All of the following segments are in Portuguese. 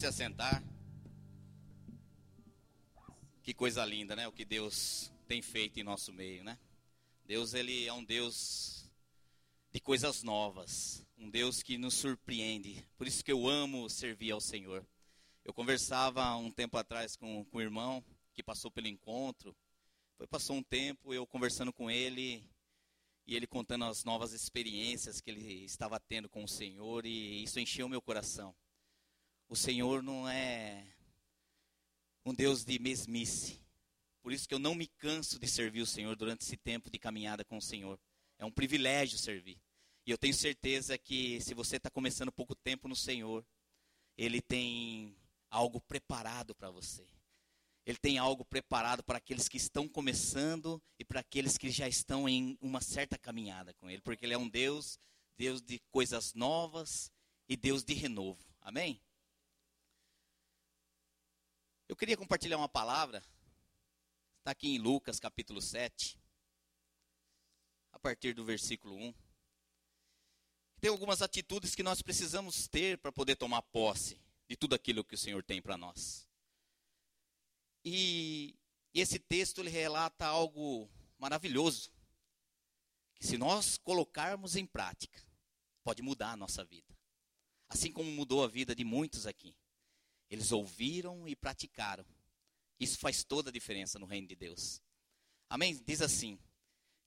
se assentar. Que coisa linda, né? O que Deus tem feito em nosso meio, né? Deus, ele é um Deus de coisas novas, um Deus que nos surpreende. Por isso que eu amo servir ao Senhor. Eu conversava um tempo atrás com, com um irmão que passou pelo encontro. Foi passou um tempo eu conversando com ele e ele contando as novas experiências que ele estava tendo com o Senhor e isso encheu meu coração. O Senhor não é um Deus de mesmice. Por isso que eu não me canso de servir o Senhor durante esse tempo de caminhada com o Senhor. É um privilégio servir. E eu tenho certeza que se você está começando pouco tempo no Senhor, Ele tem algo preparado para você. Ele tem algo preparado para aqueles que estão começando e para aqueles que já estão em uma certa caminhada com Ele. Porque Ele é um Deus, Deus de coisas novas e Deus de renovo. Amém? Queria compartilhar uma palavra. Está aqui em Lucas capítulo 7. A partir do versículo 1. Tem algumas atitudes que nós precisamos ter para poder tomar posse de tudo aquilo que o Senhor tem para nós. E, e esse texto ele relata algo maravilhoso. Que se nós colocarmos em prática, pode mudar a nossa vida. Assim como mudou a vida de muitos aqui. Eles ouviram e praticaram. Isso faz toda a diferença no reino de Deus. Amém? Diz assim: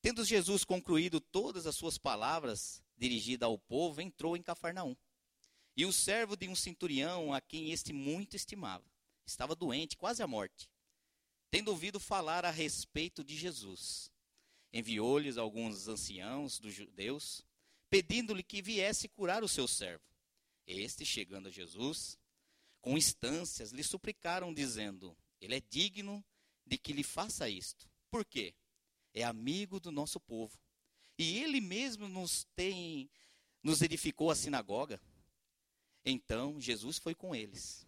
Tendo Jesus concluído todas as suas palavras dirigidas ao povo, entrou em Cafarnaum. E o servo de um centurião, a quem este muito estimava, estava doente, quase à morte. Tendo ouvido falar a respeito de Jesus, enviou-lhes alguns anciãos dos judeus, pedindo-lhe que viesse curar o seu servo. Este, chegando a Jesus, com instâncias, lhe suplicaram, dizendo: Ele é digno de que lhe faça isto. Por quê? É amigo do nosso povo. E ele mesmo nos tem nos edificou a sinagoga. Então Jesus foi com eles.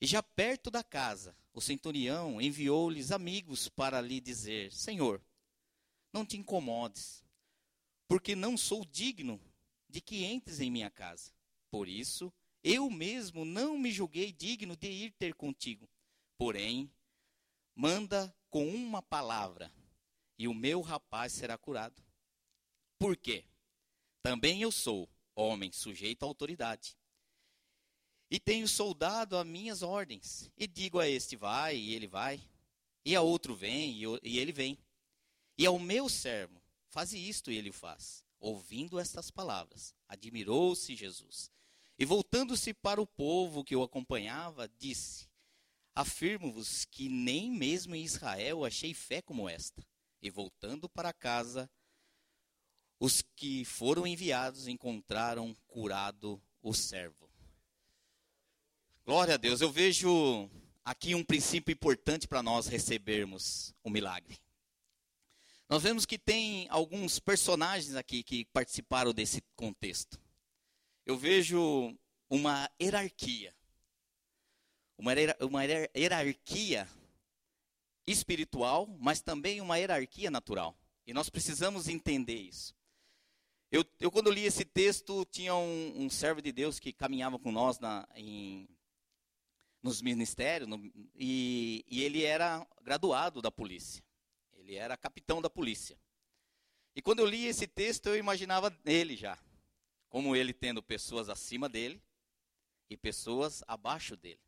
E já perto da casa, o centurião enviou-lhes amigos para lhe dizer: Senhor, não te incomodes, porque não sou digno de que entres em minha casa. Por isso, eu mesmo não me julguei digno de ir ter contigo. Porém, manda com uma palavra, e o meu rapaz será curado. Por quê? Também eu sou homem sujeito à autoridade. E tenho soldado a minhas ordens. E digo a este, vai, e ele vai. E a outro, vem, e ele vem. E ao meu servo, faze isto, e ele o faz. Ouvindo estas palavras, admirou-se Jesus e voltando-se para o povo que o acompanhava, disse: Afirmo-vos que nem mesmo em Israel achei fé como esta. E voltando para casa, os que foram enviados encontraram curado o servo. Glória a Deus. Eu vejo aqui um princípio importante para nós recebermos o milagre. Nós vemos que tem alguns personagens aqui que participaram desse contexto eu vejo uma hierarquia. Uma, uma hierarquia espiritual, mas também uma hierarquia natural. E nós precisamos entender isso. Eu, eu quando li esse texto, tinha um, um, servo de Deus que caminhava com nós na, em, nos ministérios, no, e, e ele era graduado da polícia. Ele era capitão da polícia. E quando eu li esse texto, eu imaginava ele já como ele tendo pessoas acima dele e pessoas abaixo dele.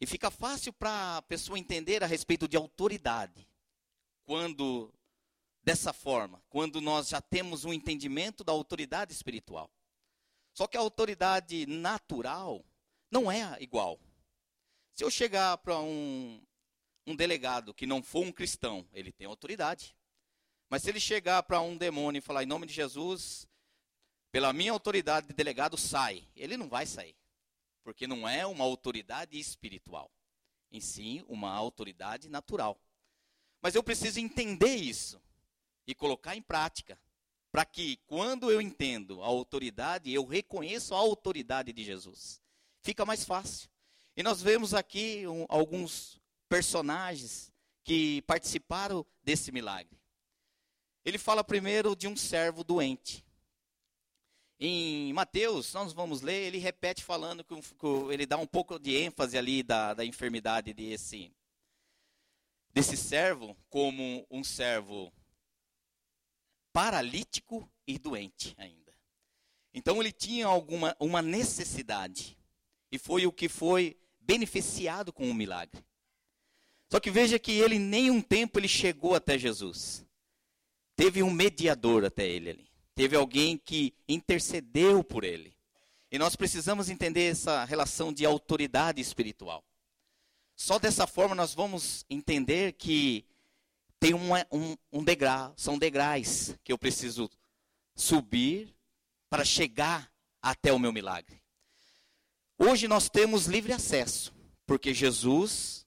E fica fácil para a pessoa entender a respeito de autoridade, quando dessa forma, quando nós já temos um entendimento da autoridade espiritual. Só que a autoridade natural não é igual. Se eu chegar para um, um delegado que não for um cristão, ele tem autoridade. Mas se ele chegar para um demônio e falar em nome de Jesus, pela minha autoridade de delegado, sai. Ele não vai sair. Porque não é uma autoridade espiritual. Em si, uma autoridade natural. Mas eu preciso entender isso e colocar em prática. Para que, quando eu entendo a autoridade, eu reconheço a autoridade de Jesus. Fica mais fácil. E nós vemos aqui um, alguns personagens que participaram desse milagre. Ele fala primeiro de um servo doente. Em Mateus, nós vamos ler, ele repete falando que, ele dá um pouco de ênfase ali da, da enfermidade desse, desse servo como um servo paralítico e doente ainda. Então ele tinha alguma uma necessidade e foi o que foi beneficiado com o milagre. Só que veja que ele nem um tempo ele chegou até Jesus. Teve um mediador até ele ali. Teve alguém que intercedeu por ele. E nós precisamos entender essa relação de autoridade espiritual. Só dessa forma nós vamos entender que tem um, um degrau, são degraus que eu preciso subir para chegar até o meu milagre. Hoje nós temos livre acesso, porque Jesus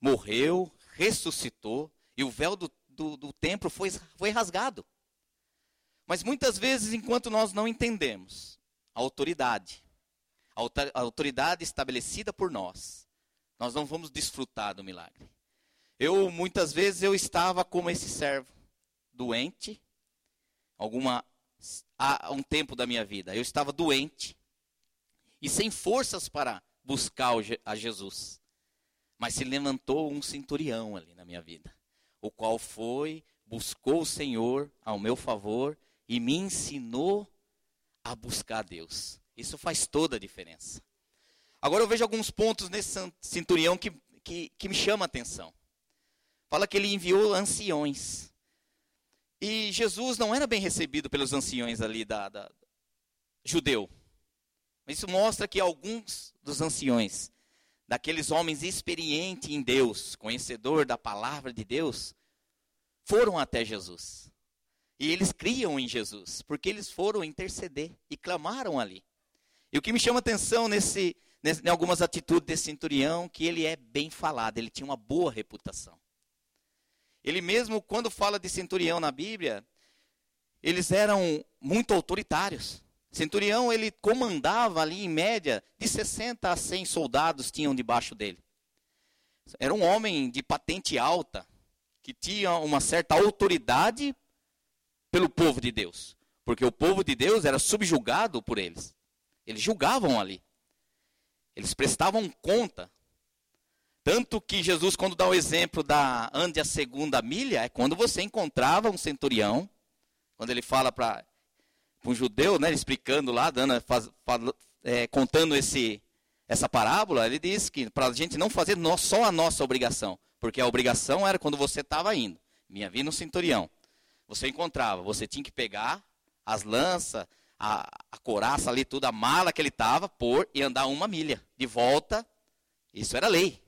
morreu, ressuscitou e o véu do, do, do templo foi, foi rasgado. Mas muitas vezes, enquanto nós não entendemos a autoridade, a autoridade estabelecida por nós, nós não vamos desfrutar do milagre. Eu muitas vezes eu estava como esse servo, doente, alguma há um tempo da minha vida. Eu estava doente, e sem forças para buscar a Jesus. Mas se levantou um centurião ali na minha vida, o qual foi, buscou o Senhor ao meu favor e me ensinou a buscar Deus. Isso faz toda a diferença. Agora eu vejo alguns pontos nesse centurião que, que, que me chama a atenção. Fala que ele enviou anciões. E Jesus não era bem recebido pelos anciões ali da, da judeu. Isso mostra que alguns dos anciões, daqueles homens experientes em Deus, conhecedor da palavra de Deus, foram até Jesus. E eles criam em Jesus, porque eles foram interceder e clamaram ali. E o que me chama atenção nesse, nesse, em algumas atitudes desse centurião, que ele é bem falado, ele tinha uma boa reputação. Ele mesmo, quando fala de centurião na Bíblia, eles eram muito autoritários. Centurião, ele comandava ali, em média, de 60 a 100 soldados tinham debaixo dele. Era um homem de patente alta, que tinha uma certa autoridade pelo povo de Deus. Porque o povo de Deus era subjugado por eles. Eles julgavam ali. Eles prestavam conta. Tanto que Jesus, quando dá o exemplo da ande a segunda milha, é quando você encontrava um centurião, quando ele fala para um judeu, né, explicando lá, dando, faz, faz, é, contando esse, essa parábola, ele diz que para a gente não fazer só a nossa obrigação, porque a obrigação era quando você estava indo. Minha vinda no centurião. Você encontrava, você tinha que pegar as lanças, a, a coraça ali, tudo, a mala que ele estava, pôr e andar uma milha. De volta, isso era lei.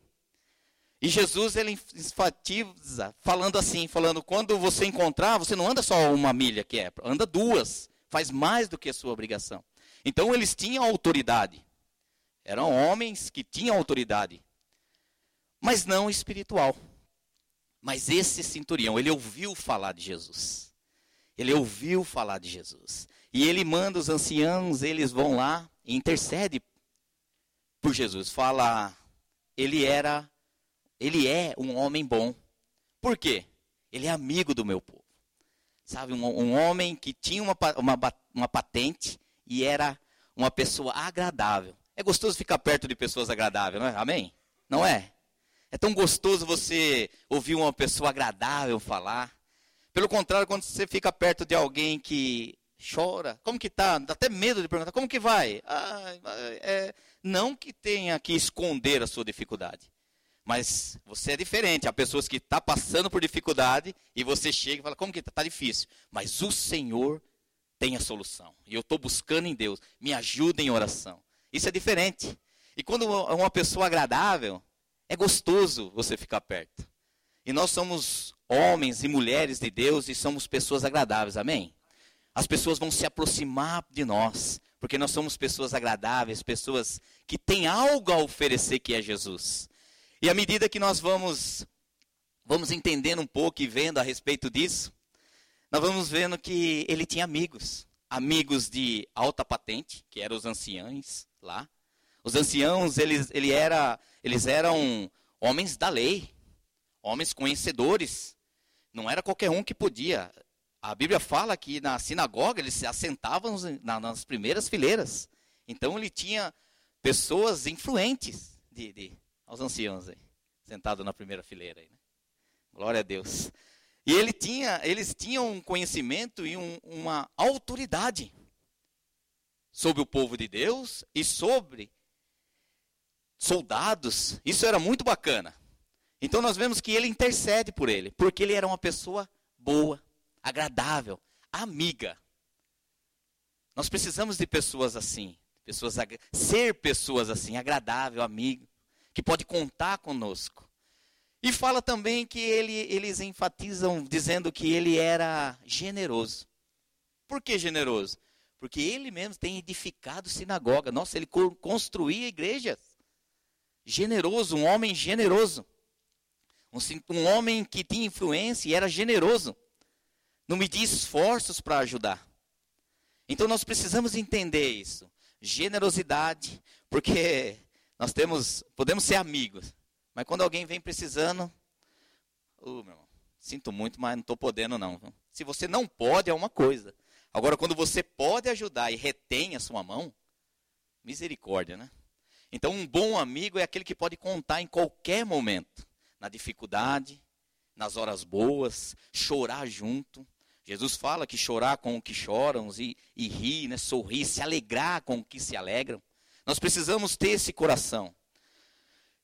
E Jesus ele enfatiza falando assim, falando quando você encontrar, você não anda só uma milha que é, anda duas faz mais do que a sua obrigação. Então eles tinham autoridade. Eram homens que tinham autoridade, mas não espiritual. Mas esse centurião, ele ouviu falar de Jesus. Ele ouviu falar de Jesus. E ele manda os anciãos, eles vão lá e intercede por Jesus. Fala, ele era, ele é um homem bom. Por quê? Ele é amigo do meu povo. Sabe, um, um homem que tinha uma, uma, uma patente e era uma pessoa agradável. É gostoso ficar perto de pessoas agradáveis, não é? Amém? Não é? É tão gostoso você ouvir uma pessoa agradável falar. Pelo contrário, quando você fica perto de alguém que chora, como que tá? Dá até medo de perguntar, como que vai? Ah, é, não que tenha que esconder a sua dificuldade. Mas você é diferente. Há pessoas que estão tá passando por dificuldade e você chega e fala, como que está? Está difícil. Mas o Senhor tem a solução. E eu estou buscando em Deus. Me ajuda em oração. Isso é diferente. E quando uma pessoa agradável, é gostoso você ficar perto. E nós somos homens e mulheres de Deus e somos pessoas agradáveis, amém? As pessoas vão se aproximar de nós, porque nós somos pessoas agradáveis, pessoas que têm algo a oferecer que é Jesus. E à medida que nós vamos, vamos entendendo um pouco e vendo a respeito disso, nós vamos vendo que ele tinha amigos. Amigos de alta patente, que eram os anciãos lá. Os anciãos, eles, ele era, eles eram homens da lei, homens conhecedores. Não era qualquer um que podia. A Bíblia fala que na sinagoga eles se assentavam nas primeiras fileiras. Então ele tinha pessoas influentes de, de aos anciãos aí, sentado na primeira fileira aí, né? Glória a Deus. E ele tinha, eles tinham um conhecimento e um, uma autoridade sobre o povo de Deus e sobre soldados. Isso era muito bacana. Então nós vemos que ele intercede por ele, porque ele era uma pessoa boa, agradável, amiga. Nós precisamos de pessoas assim, pessoas ser pessoas assim, agradável, amigo, que pode contar conosco. E fala também que ele, eles enfatizam dizendo que ele era generoso. Por que generoso? Porque ele mesmo tem edificado sinagoga. Nossa, ele construía igrejas. Generoso, um homem generoso. Um, um homem que tinha influência e era generoso. Não media esforços para ajudar. Então nós precisamos entender isso. Generosidade, porque nós temos, podemos ser amigos, mas quando alguém vem precisando, meu irmão, sinto muito, mas não estou podendo não. Se você não pode é uma coisa. Agora, quando você pode ajudar e retém a sua mão, misericórdia, né? Então, um bom amigo é aquele que pode contar em qualquer momento na dificuldade, nas horas boas, chorar junto. Jesus fala que chorar com o que choram e, e rir, né, sorrir, se alegrar com o que se alegram. Nós precisamos ter esse coração.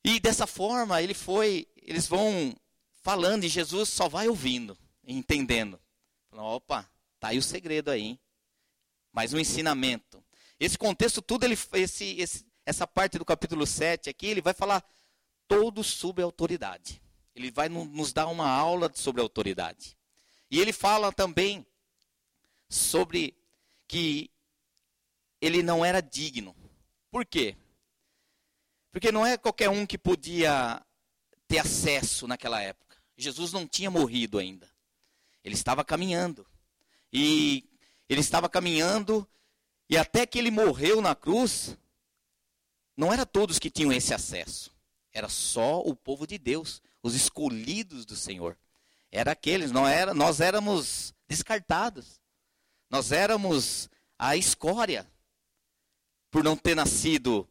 E dessa forma, ele foi, eles vão falando e Jesus só vai ouvindo, entendendo. Opa, tá aí o segredo aí. Hein? Mais um ensinamento. Esse contexto tudo ele esse, esse, essa parte do capítulo 7 aqui, ele vai falar todos sob autoridade. Ele vai nos dar uma aula sobre autoridade. E ele fala também sobre que ele não era digno. Por quê? Porque não é qualquer um que podia ter acesso naquela época. Jesus não tinha morrido ainda. Ele estava caminhando. E ele estava caminhando, e até que ele morreu na cruz, não era todos que tinham esse acesso. Era só o povo de Deus, os escolhidos do Senhor. Era aqueles, não era, nós éramos descartados. Nós éramos a escória por não ter nascido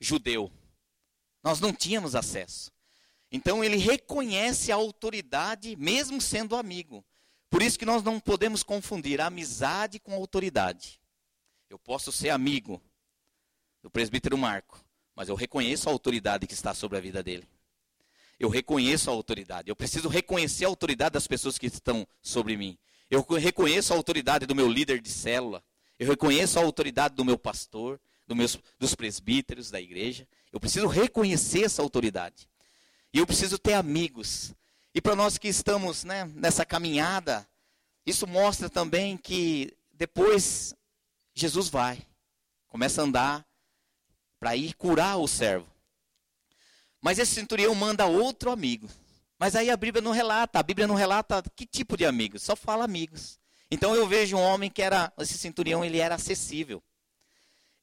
judeu. Nós não tínhamos acesso. Então ele reconhece a autoridade mesmo sendo amigo. Por isso que nós não podemos confundir amizade com autoridade. Eu posso ser amigo do presbítero Marco, mas eu reconheço a autoridade que está sobre a vida dele. Eu reconheço a autoridade. Eu preciso reconhecer a autoridade das pessoas que estão sobre mim. Eu reconheço a autoridade do meu líder de célula. Eu reconheço a autoridade do meu pastor, do meus, dos presbíteros da igreja. Eu preciso reconhecer essa autoridade. E eu preciso ter amigos. E para nós que estamos né, nessa caminhada, isso mostra também que depois Jesus vai, começa a andar para ir curar o servo. Mas esse centurião manda outro amigo. Mas aí a Bíblia não relata, a Bíblia não relata que tipo de amigos, só fala amigos. Então eu vejo um homem que era, esse centurião, ele era acessível.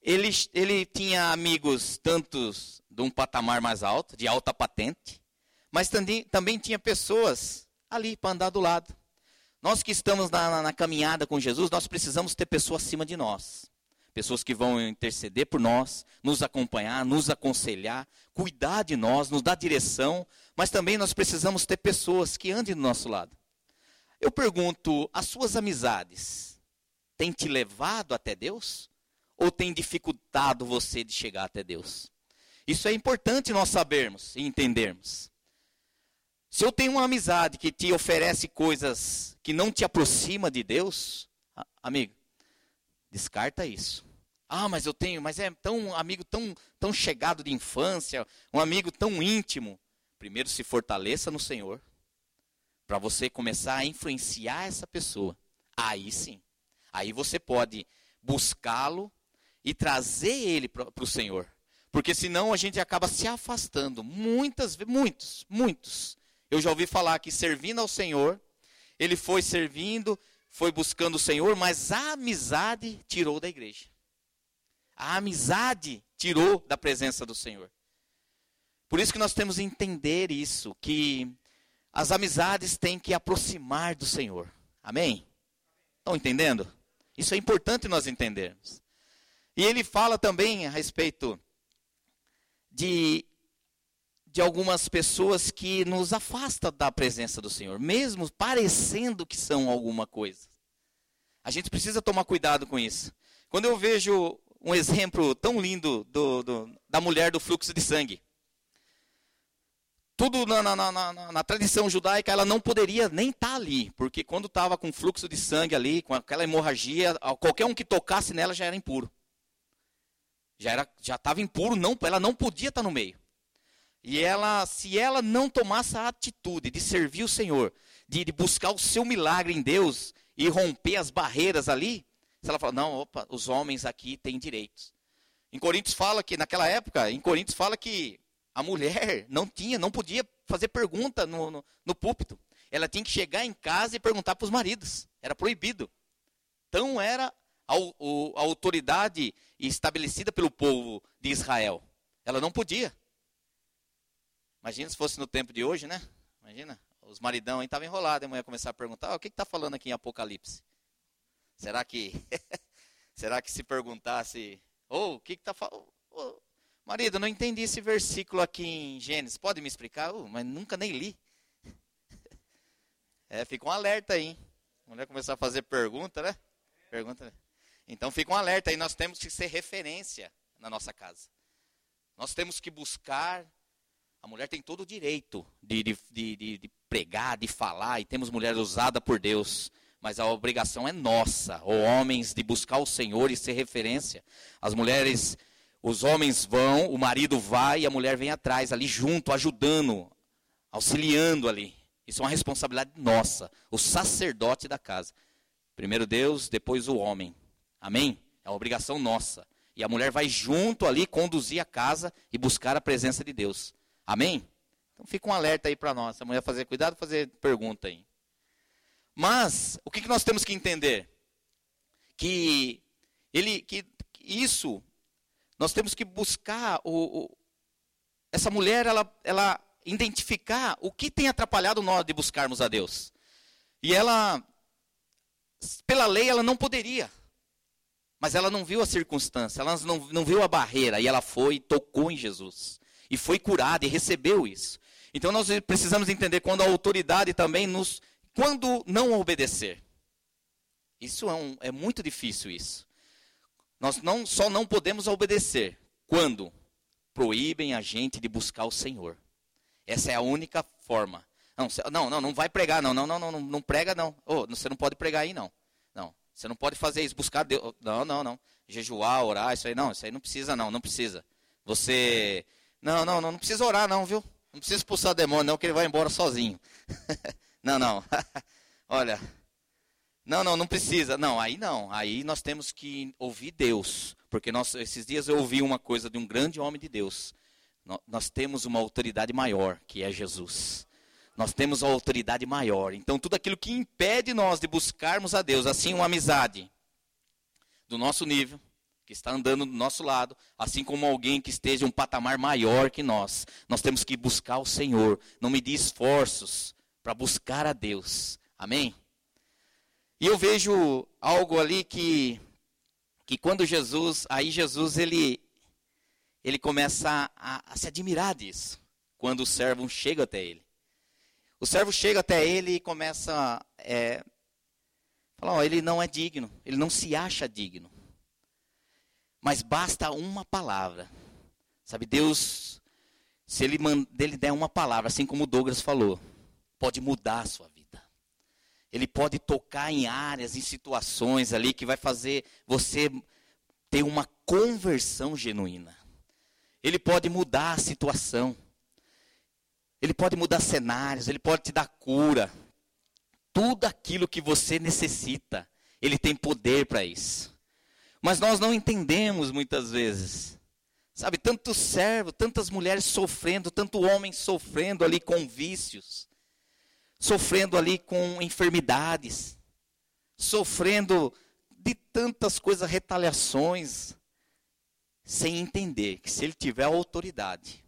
Ele, ele tinha amigos tantos de um patamar mais alto, de alta patente, mas também, também tinha pessoas ali para andar do lado. Nós que estamos na, na, na caminhada com Jesus, nós precisamos ter pessoas acima de nós pessoas que vão interceder por nós, nos acompanhar, nos aconselhar, cuidar de nós, nos dar direção, mas também nós precisamos ter pessoas que andem do nosso lado. Eu pergunto, as suas amizades têm te levado até Deus? Ou têm dificultado você de chegar até Deus? Isso é importante nós sabermos e entendermos. Se eu tenho uma amizade que te oferece coisas que não te aproxima de Deus, amigo, Descarta isso. Ah, mas eu tenho, mas é tão um amigo tão, tão chegado de infância, um amigo tão íntimo. Primeiro se fortaleça no Senhor, para você começar a influenciar essa pessoa. Aí sim. Aí você pode buscá-lo e trazer ele para o Senhor. Porque senão a gente acaba se afastando. Muitas, muitos, muitos. Eu já ouvi falar que servindo ao Senhor, ele foi servindo, foi buscando o Senhor, mas a amizade tirou da igreja. A amizade tirou da presença do Senhor. Por isso que nós temos que entender isso, que as amizades têm que aproximar do Senhor. Amém? Estão entendendo? Isso é importante nós entendermos. E ele fala também a respeito de, de algumas pessoas que nos afastam da presença do Senhor, mesmo parecendo que são alguma coisa. A gente precisa tomar cuidado com isso. Quando eu vejo um exemplo tão lindo do, do, da mulher do fluxo de sangue. Tudo na, na, na, na tradição judaica, ela não poderia nem estar tá ali, porque quando estava com fluxo de sangue ali, com aquela hemorragia, qualquer um que tocasse nela já era impuro. Já era, já estava impuro, não, ela não podia estar tá no meio. E ela, se ela não tomasse a atitude de servir o Senhor, de, de buscar o seu milagre em Deus e romper as barreiras ali, se ela fala, não, opa, os homens aqui têm direitos. Em Coríntios fala que, naquela época, em Coríntios fala que a mulher não tinha, não podia fazer pergunta no, no, no púlpito. Ela tinha que chegar em casa e perguntar para os maridos. Era proibido. Então era a, a autoridade estabelecida pelo povo de Israel. Ela não podia. Imagina se fosse no tempo de hoje, né? Imagina, os maridão aí estavam enrolados, a mulher começar a perguntar, oh, o que está falando aqui em Apocalipse? Será que será que se perguntasse, ou oh, o que está falando? Oh, marido, não entendi esse versículo aqui em Gênesis. Pode me explicar? Mas nunca nem li. É, fica um alerta aí. Hein? A mulher começar a fazer pergunta, né? Pergunta. Né? Então fica um alerta aí. Nós temos que ser referência na nossa casa. Nós temos que buscar. A mulher tem todo o direito de, de, de, de pregar, de falar, e temos mulheres usadas por Deus mas a obrigação é nossa, ou homens, de buscar o Senhor e ser referência. As mulheres, os homens vão, o marido vai e a mulher vem atrás, ali junto, ajudando, auxiliando ali. Isso é uma responsabilidade nossa, o sacerdote da casa. Primeiro Deus, depois o homem. Amém? É uma obrigação nossa. E a mulher vai junto ali conduzir a casa e buscar a presença de Deus. Amém? Então fica um alerta aí para nós. A mulher fazer cuidado, fazer pergunta aí. Mas o que, que nós temos que entender? Que ele, que isso nós temos que buscar o, o, essa mulher, ela, ela identificar o que tem atrapalhado nós de buscarmos a Deus. E ela, pela lei, ela não poderia. Mas ela não viu a circunstância, ela não, não viu a barreira. E ela foi e tocou em Jesus. E foi curada e recebeu isso. Então nós precisamos entender quando a autoridade também nos quando não obedecer? Isso é, um, é muito difícil isso. Nós não, só não podemos obedecer quando proíbem a gente de buscar o Senhor. Essa é a única forma. Não, não, não, não vai pregar, não, não, não, não, não prega, não. Oh, você não pode pregar aí, não. Não, você não pode fazer isso, buscar Deus. Não, não, não. Jejuar, orar, isso aí não, isso aí não precisa, não, não precisa. Você. Não, não, não, não precisa orar, não, viu? Não precisa expulsar o demônio, não, que ele vai embora sozinho. Não, não. Olha. Não, não, não precisa. Não, aí não. Aí nós temos que ouvir Deus. Porque nós, esses dias eu ouvi uma coisa de um grande homem de Deus. Nós temos uma autoridade maior, que é Jesus. Nós temos uma autoridade maior. Então, tudo aquilo que impede nós de buscarmos a Deus, assim, uma amizade do nosso nível, que está andando do nosso lado, assim como alguém que esteja um patamar maior que nós, nós temos que buscar o Senhor, não medir esforços, para buscar a Deus. Amém? E eu vejo algo ali que que quando Jesus, aí Jesus ele ele começa a, a se admirar disso, quando o servo chega até ele. O servo chega até ele e começa é, falar, ó, ele não é digno, ele não se acha digno. Mas basta uma palavra. Sabe, Deus, se ele, ele der uma palavra, assim como o Douglas falou, pode mudar a sua vida. Ele pode tocar em áreas, em situações ali que vai fazer você ter uma conversão genuína. Ele pode mudar a situação. Ele pode mudar cenários, ele pode te dar cura. Tudo aquilo que você necessita, ele tem poder para isso. Mas nós não entendemos muitas vezes. Sabe, tanto servo, tantas mulheres sofrendo, tanto homem sofrendo ali com vícios sofrendo ali com enfermidades, sofrendo de tantas coisas, retaliações, sem entender que se ele tiver autoridade,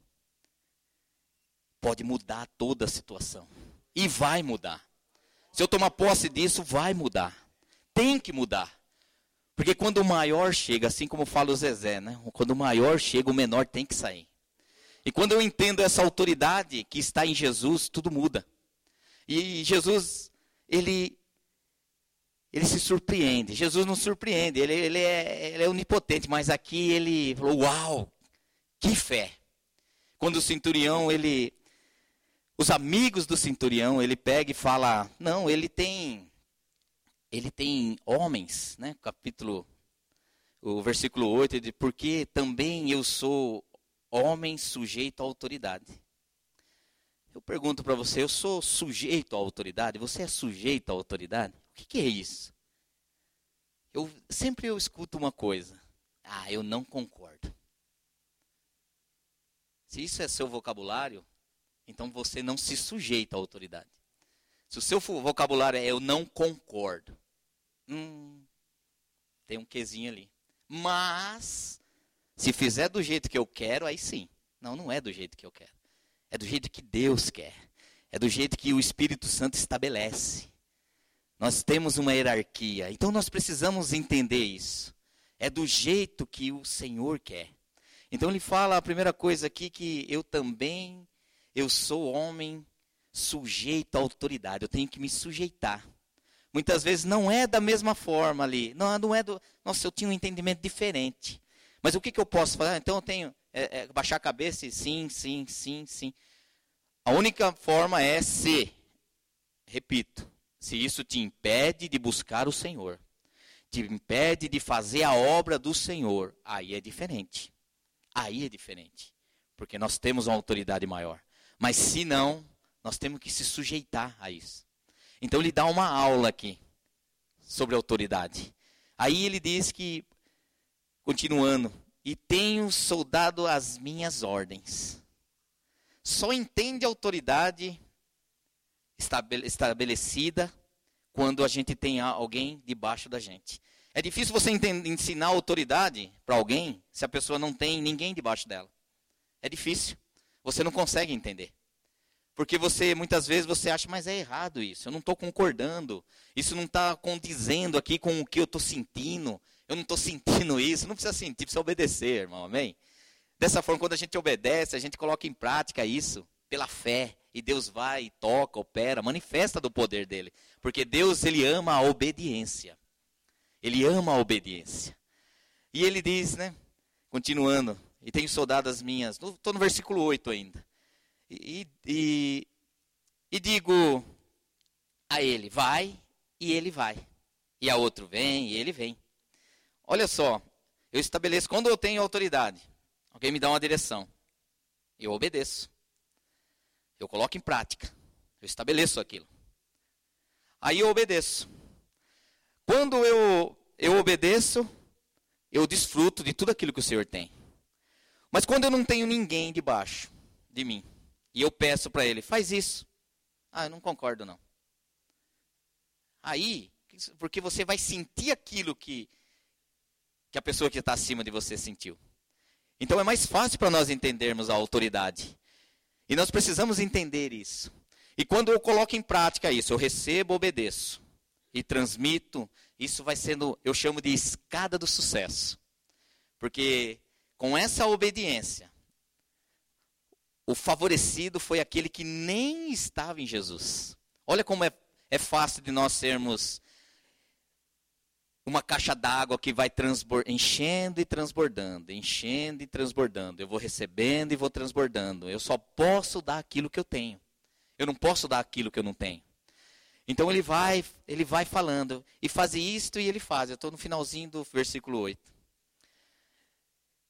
pode mudar toda a situação. E vai mudar. Se eu tomar posse disso, vai mudar. tem que mudar. Porque quando o maior chega, assim como fala o Zezé, né? Quando o maior chega, o menor tem que sair. E quando eu entendo essa autoridade que está em Jesus, tudo muda. E Jesus, ele, ele se surpreende. Jesus não surpreende, ele, ele, é, ele é onipotente, mas aqui ele falou: Uau, que fé! Quando o centurião, ele. Os amigos do centurião, ele pega e fala: Não, ele tem. Ele tem homens, né? Capítulo. O versículo 8, de porque também eu sou homem sujeito à autoridade. Eu pergunto para você, eu sou sujeito à autoridade? Você é sujeito à autoridade? O que, que, é isso? Eu sempre eu escuto uma coisa. Ah, eu não concordo. Se isso é seu vocabulário, então você não se sujeita à autoridade. Se o seu vocabulário é eu não concordo, hum, tem um quezinho ali. Mas se fizer do jeito que eu quero, aí sim. Não, não é do jeito que eu quero. É do jeito que Deus quer. É do jeito que o Espírito Santo estabelece. Nós temos uma hierarquia. Então nós precisamos entender isso. É do jeito que o Senhor quer. Então ele fala a primeira coisa aqui que eu também eu sou homem sujeito à autoridade. Eu tenho que me sujeitar. Muitas vezes não é da mesma forma ali. Não, não é do. Nossa, eu tinha um entendimento diferente. Mas o que, que eu posso fazer? Então eu tenho é, é, baixar a cabeça e sim, sim, sim, sim. A única forma é se, repito, se isso te impede de buscar o Senhor, te impede de fazer a obra do Senhor, aí é diferente. Aí é diferente. Porque nós temos uma autoridade maior. Mas se não, nós temos que se sujeitar a isso. Então ele dá uma aula aqui sobre autoridade. Aí ele diz que Continuando. E tenho soldado as minhas ordens. Só entende a autoridade estabelecida quando a gente tem alguém debaixo da gente. É difícil você ensinar autoridade para alguém se a pessoa não tem ninguém debaixo dela. É difícil. Você não consegue entender. Porque você, muitas vezes, você acha, mas é errado isso. Eu não estou concordando. Isso não está condizendo aqui com o que eu estou sentindo eu não estou sentindo isso, não precisa sentir, precisa obedecer, irmão, amém? Dessa forma, quando a gente obedece, a gente coloca em prática isso pela fé. E Deus vai, toca, opera, manifesta do poder dele. Porque Deus, ele ama a obediência. Ele ama a obediência. E ele diz, né? Continuando, e tenho soldadas minhas. Estou no versículo 8 ainda. E, e, e digo a ele, vai, e ele vai. E a outro, vem, e ele vem. Olha só, eu estabeleço, quando eu tenho autoridade, alguém me dá uma direção, eu obedeço. Eu coloco em prática. Eu estabeleço aquilo. Aí eu obedeço. Quando eu, eu obedeço, eu desfruto de tudo aquilo que o Senhor tem. Mas quando eu não tenho ninguém debaixo de mim, e eu peço para ele, faz isso. Ah, eu não concordo não. Aí, porque você vai sentir aquilo que que a pessoa que está acima de você sentiu. Então é mais fácil para nós entendermos a autoridade. E nós precisamos entender isso. E quando eu coloco em prática isso, eu recebo, obedeço e transmito, isso vai sendo, eu chamo de escada do sucesso. Porque com essa obediência, o favorecido foi aquele que nem estava em Jesus. Olha como é, é fácil de nós sermos uma caixa d'água que vai enchendo e transbordando, enchendo e transbordando. Eu vou recebendo e vou transbordando. Eu só posso dar aquilo que eu tenho. Eu não posso dar aquilo que eu não tenho. Então ele vai, ele vai falando e faz isto e ele faz. Eu estou no finalzinho do versículo 8.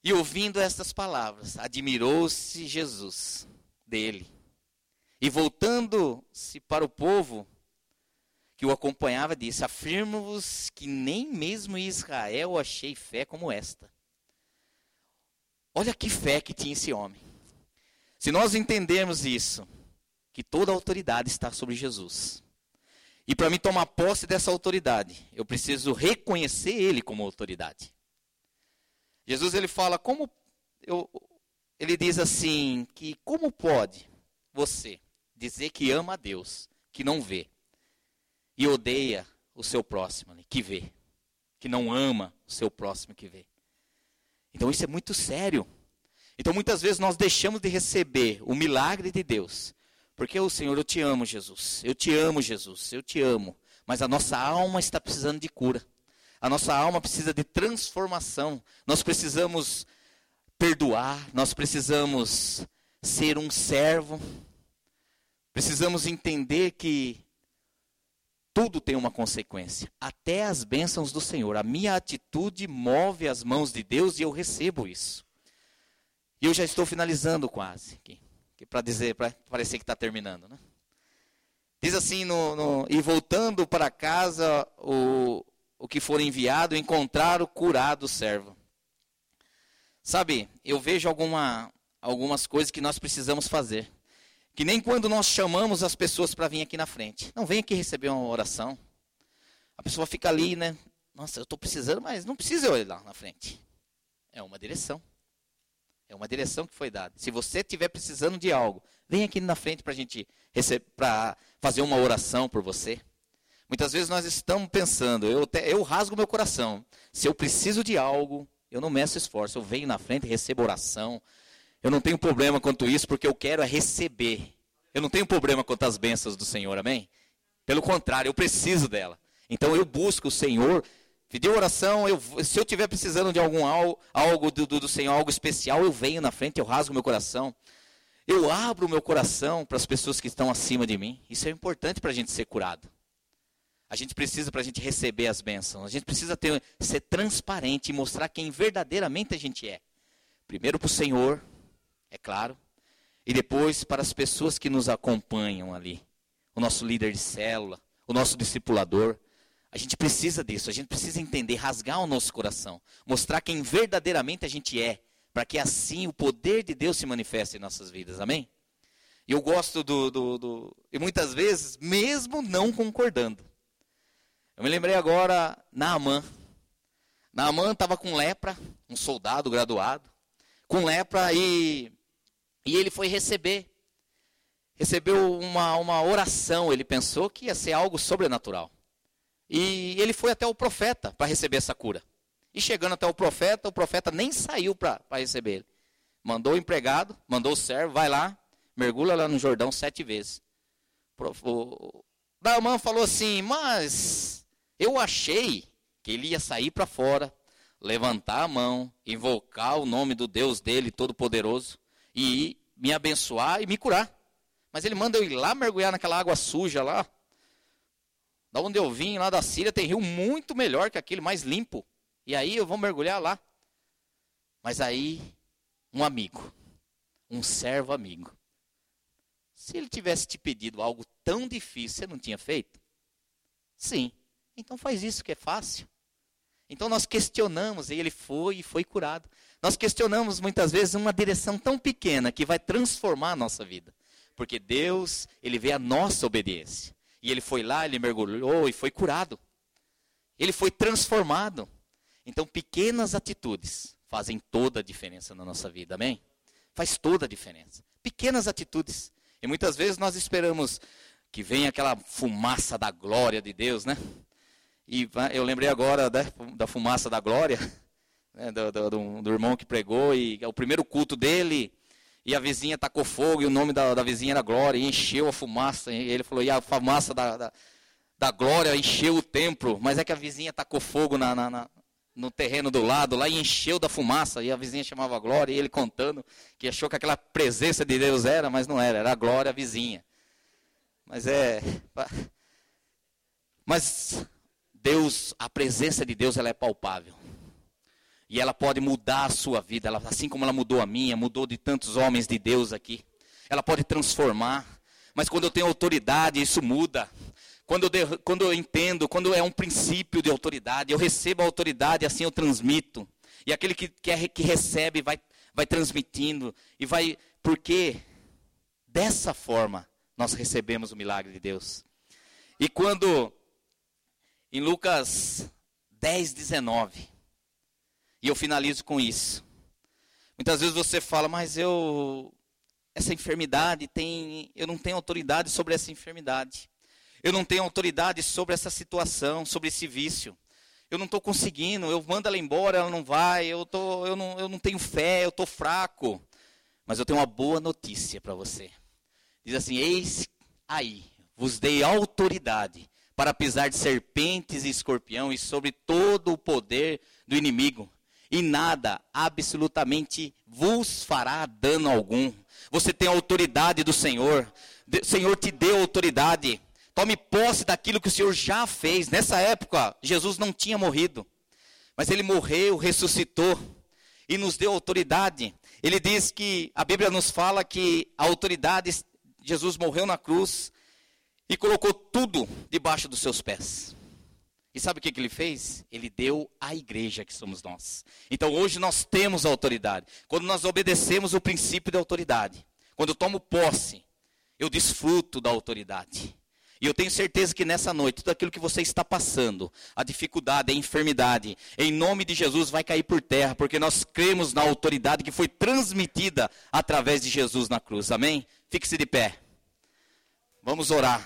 E ouvindo estas palavras, admirou-se Jesus dele. E voltando-se para o povo, que o acompanhava disse: Afirmo-vos que nem mesmo em Israel achei fé como esta. Olha que fé que tinha esse homem. Se nós entendermos isso, que toda a autoridade está sobre Jesus. E para mim tomar posse dessa autoridade, eu preciso reconhecer ele como autoridade. Jesus ele fala como eu, ele diz assim que como pode você dizer que ama a Deus, que não vê, e odeia o seu próximo, que vê, que não ama o seu próximo que vê. Então isso é muito sério. Então muitas vezes nós deixamos de receber o milagre de Deus, porque o Senhor, eu te amo, Jesus, eu te amo, Jesus, eu te amo, mas a nossa alma está precisando de cura. A nossa alma precisa de transformação. Nós precisamos perdoar, nós precisamos ser um servo. Precisamos entender que tudo tem uma consequência, até as bênçãos do Senhor. A minha atitude move as mãos de Deus e eu recebo isso. E eu já estou finalizando quase, para dizer, para parecer que está terminando, né? Diz assim, no, no, e voltando para casa, o, o que for enviado, encontraram curado o servo. Sabe, eu vejo alguma, algumas coisas que nós precisamos fazer. Que nem quando nós chamamos as pessoas para vir aqui na frente. Não, vem aqui receber uma oração. A pessoa fica ali, né? Nossa, eu estou precisando, mas não precisa eu ir lá na frente. É uma direção. É uma direção que foi dada. Se você estiver precisando de algo, vem aqui na frente para a gente para fazer uma oração por você. Muitas vezes nós estamos pensando, eu, eu rasgo meu coração. Se eu preciso de algo, eu não meço esforço, eu venho na frente, recebo oração. Eu não tenho problema quanto isso, porque eu quero é receber. Eu não tenho problema quanto às bênçãos do Senhor, amém? Pelo contrário, eu preciso dela. Então eu busco o Senhor, pediu oração, eu, se eu estiver precisando de algum algo, algo do, do, do Senhor, algo especial, eu venho na frente, eu rasgo meu coração. Eu abro meu coração para as pessoas que estão acima de mim. Isso é importante para a gente ser curado. A gente precisa para a gente receber as bênçãos. A gente precisa ter, ser transparente e mostrar quem verdadeiramente a gente é. Primeiro para o Senhor, é claro, e depois para as pessoas que nos acompanham ali. O nosso líder de célula, o nosso discipulador. A gente precisa disso, a gente precisa entender, rasgar o nosso coração, mostrar quem verdadeiramente a gente é, para que assim o poder de Deus se manifeste em nossas vidas. Amém? E eu gosto do, do, do. E muitas vezes, mesmo não concordando, eu me lembrei agora, Naamã. Naamã estava com lepra, um soldado graduado, com lepra e, e ele foi receber. Recebeu uma, uma oração, ele pensou que ia ser algo sobrenatural. E ele foi até o profeta para receber essa cura. E chegando até o profeta, o profeta nem saiu para receber ele. Mandou o empregado, mandou o servo, vai lá, mergulha lá no Jordão sete vezes. O Naamã falou assim, mas eu achei que ele ia sair para fora, levantar a mão, invocar o nome do Deus dele, Todo-Poderoso, e me abençoar e me curar. Mas ele manda eu ir lá mergulhar naquela água suja lá. Da onde eu vim, lá da Síria, tem rio muito melhor que aquele, mais limpo. E aí eu vou mergulhar lá. Mas aí, um amigo, um servo amigo. Se ele tivesse te pedido algo tão difícil, você não tinha feito? Sim. Então faz isso que é fácil. Então nós questionamos, e ele foi e foi curado. Nós questionamos muitas vezes uma direção tão pequena que vai transformar a nossa vida. Porque Deus, ele vê a nossa obediência. E ele foi lá, ele mergulhou e foi curado. Ele foi transformado. Então pequenas atitudes fazem toda a diferença na nossa vida, amém? Faz toda a diferença. Pequenas atitudes. E muitas vezes nós esperamos que venha aquela fumaça da glória de Deus, né? E eu lembrei agora né, da fumaça da glória, né, do, do, do, irmão que pregou, e é o primeiro culto dele, e a vizinha tacou fogo, e o nome da, da vizinha era Glória, e encheu a fumaça. E ele falou, e a fumaça da, da, da glória encheu o templo, mas é que a vizinha tacou fogo na, na, na, no terreno do lado, lá e encheu da fumaça, e a vizinha chamava Glória, e ele contando que achou que aquela presença de Deus era, mas não era, era a glória a vizinha. Mas é. Mas Deus, a presença de Deus, ela é palpável. E ela pode mudar a sua vida, ela, assim como ela mudou a minha, mudou de tantos homens de Deus aqui. Ela pode transformar. Mas quando eu tenho autoridade, isso muda. Quando eu, de, quando eu entendo, quando é um princípio de autoridade, eu recebo a autoridade, assim eu transmito. E aquele que, que, que recebe vai, vai transmitindo. E vai. Porque dessa forma nós recebemos o milagre de Deus. E quando em Lucas 10, 19. E eu finalizo com isso. Muitas vezes você fala, mas eu essa enfermidade tem, eu não tenho autoridade sobre essa enfermidade. Eu não tenho autoridade sobre essa situação, sobre esse vício. Eu não estou conseguindo, eu mando ela embora, ela não vai, eu, tô, eu, não, eu não tenho fé, eu estou fraco. Mas eu tenho uma boa notícia para você. Diz assim: Eis aí, vos dei autoridade para pisar de serpentes e escorpião e sobre todo o poder do inimigo, e nada absolutamente vos fará dano algum. Você tem a autoridade do Senhor. O Senhor te deu autoridade. Tome posse daquilo que o Senhor já fez. Nessa época, Jesus não tinha morrido, mas ele morreu, ressuscitou e nos deu autoridade. Ele diz que a Bíblia nos fala que a autoridade, Jesus morreu na cruz e colocou tudo debaixo dos seus pés. E sabe o que, que ele fez? Ele deu à igreja que somos nós. Então hoje nós temos autoridade. Quando nós obedecemos o princípio da autoridade, quando eu tomo posse, eu desfruto da autoridade. E eu tenho certeza que nessa noite, tudo aquilo que você está passando, a dificuldade, a enfermidade, em nome de Jesus vai cair por terra, porque nós cremos na autoridade que foi transmitida através de Jesus na cruz. Amém? Fique-se de pé. Vamos orar.